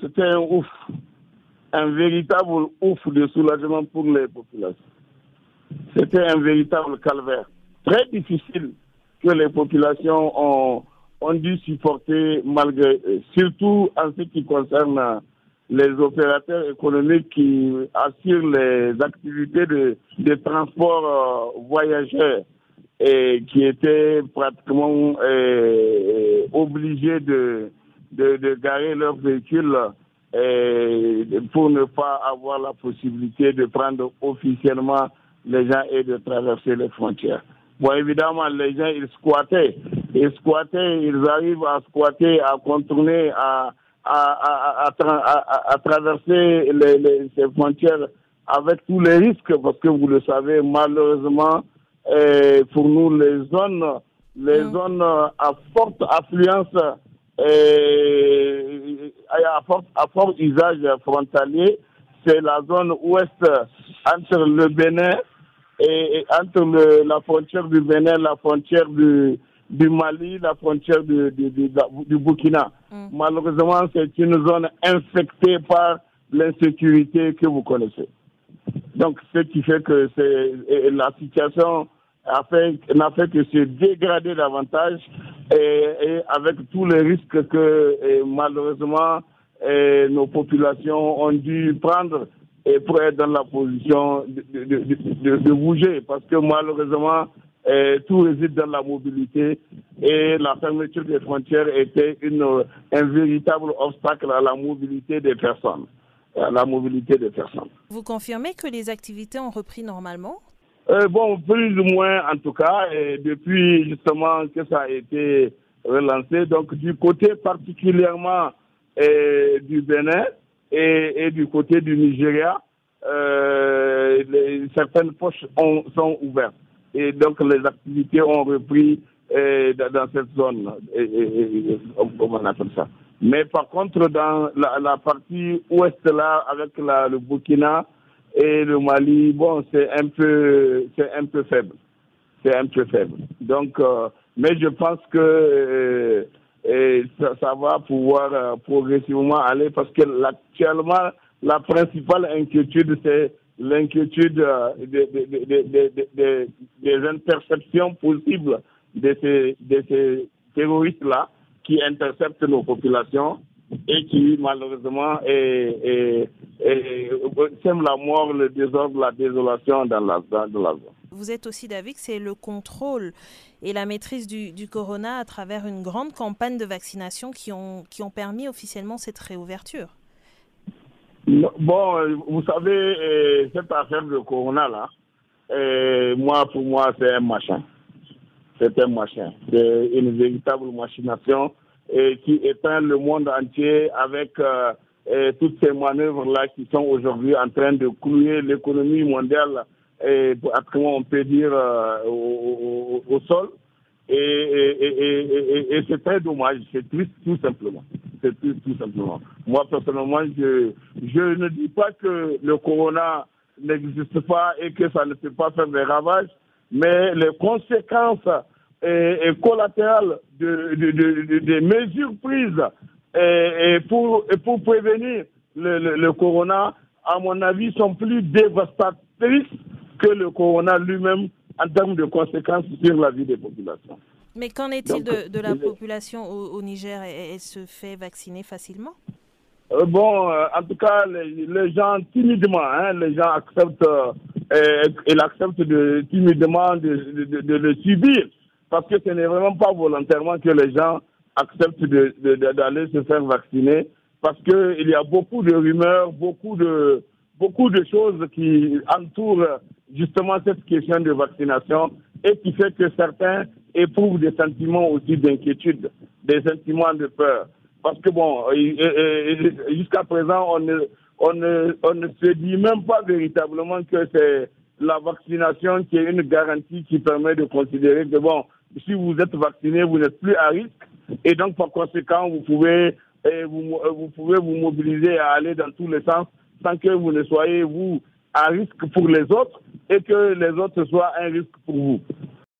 c'était un ouf, un véritable ouf de soulagement pour les populations. C'était un véritable calvaire. Très difficile que les populations ont, dû supporter malgré, surtout en ce qui concerne les opérateurs économiques qui assurent les activités de, de transport euh, voyageurs et qui étaient pratiquement euh, obligés de, de, de, garer leurs véhicules euh, pour ne pas avoir la possibilité de prendre officiellement les gens et de traverser les frontières. Bon, évidemment, les gens, ils squattaient. Ils squattaient, ils arrivent à squatter, à contourner, à, à, à, à traverser les, ces frontières avec tous les risques, parce que vous le savez, malheureusement, eh, pour nous, les zones, les mm. zones à forte affluence, eh, à, fort, à fort usage frontalier, c'est la zone ouest entre le Bénin et, entre le, la frontière du Bénin, la frontière du, du Mali, la frontière du, du, du, Burkina. Mm. Malheureusement, c'est une zone infectée par l'insécurité que vous connaissez. Donc, ce qui fait que c'est la situation n'a fait, fait que se dégrader davantage et, avec tous les risques que malheureusement nos populations ont dû prendre et pour être dans la position de, bouger parce que malheureusement tout réside dans la mobilité et la fermeture des frontières était un véritable obstacle à la mobilité des personnes. À la mobilité des personnes. Vous confirmez que les activités ont repris normalement? Euh, bon, plus ou moins en tout cas, et depuis justement que ça a été relancé. Donc du côté particulièrement euh, du Bénin et, et, du côté du Nigeria, euh, les, certaines poches ont, sont ouvertes. Et donc les activités ont repris euh, dans cette zone, et, et, on appelle ça. Mais par contre, dans la, la partie ouest là, avec la, le Burkina, et le Mali, bon, c'est un peu, c'est un peu faible. C'est un peu faible. Donc, euh, mais je pense que euh, ça, ça, va pouvoir euh, progressivement aller parce que actuellement, la principale inquiétude, c'est l'inquiétude euh, des, des, des, des, interceptions possibles de ces, de ces terroristes-là qui interceptent nos populations et qui malheureusement est, sème la mort, le désordre, la désolation dans la, dans, la zone. Vous êtes aussi d'avis que c'est le contrôle et la maîtrise du, du, corona à travers une grande campagne de vaccination qui ont, qui ont permis officiellement cette réouverture Bon, vous savez, cette affaire de corona-là, moi, pour moi, c'est un machin. C'est un machin. C'est une véritable machination et qui éteint le monde entier avec euh, toutes ces manœuvres-là qui sont aujourd'hui en train de clouer l'économie mondiale, et, on peut dire, euh, au, sol. Et, et, et c'est très dommage, c'est triste tout simplement. C'est triste tout simplement. Moi, personnellement, je, je ne dis pas que le corona n'existe pas et que ça ne peut pas faire des ravages, mais les conséquences et, collatérales de, des mesures prises et, pour, pour prévenir le, le, le, corona, à mon avis, sont plus dévastatrices que le corona lui-même en termes de conséquences sur la vie des populations. Mais qu'en est-il de, de, la population au, au Niger? Elle se fait vacciner facilement? Euh, Bon, euh, en tout cas, les, les gens timidement, hein, les gens acceptent, euh, et, et acceptent de, timidement de, de, de, le subir. Parce que ce n'est vraiment pas volontairement que les gens acceptent d'aller de, de, se faire vacciner, parce qu'il y a beaucoup de rumeurs, beaucoup de, beaucoup de choses qui entourent justement cette question de vaccination et qui fait que certains éprouvent des sentiments aussi d'inquiétude, des sentiments de peur. Parce que bon, jusqu'à présent, on ne, on, ne, on ne se dit même pas véritablement que c'est la vaccination qui est une garantie qui permet de considérer que bon, si vous êtes vacciné, vous n'êtes plus à risque. Et donc, par conséquent, vous pouvez, eh, vous, vous pouvez vous mobiliser à aller dans tous les sens sans que vous ne soyez, vous, à risque pour les autres et que les autres soient un risque pour vous.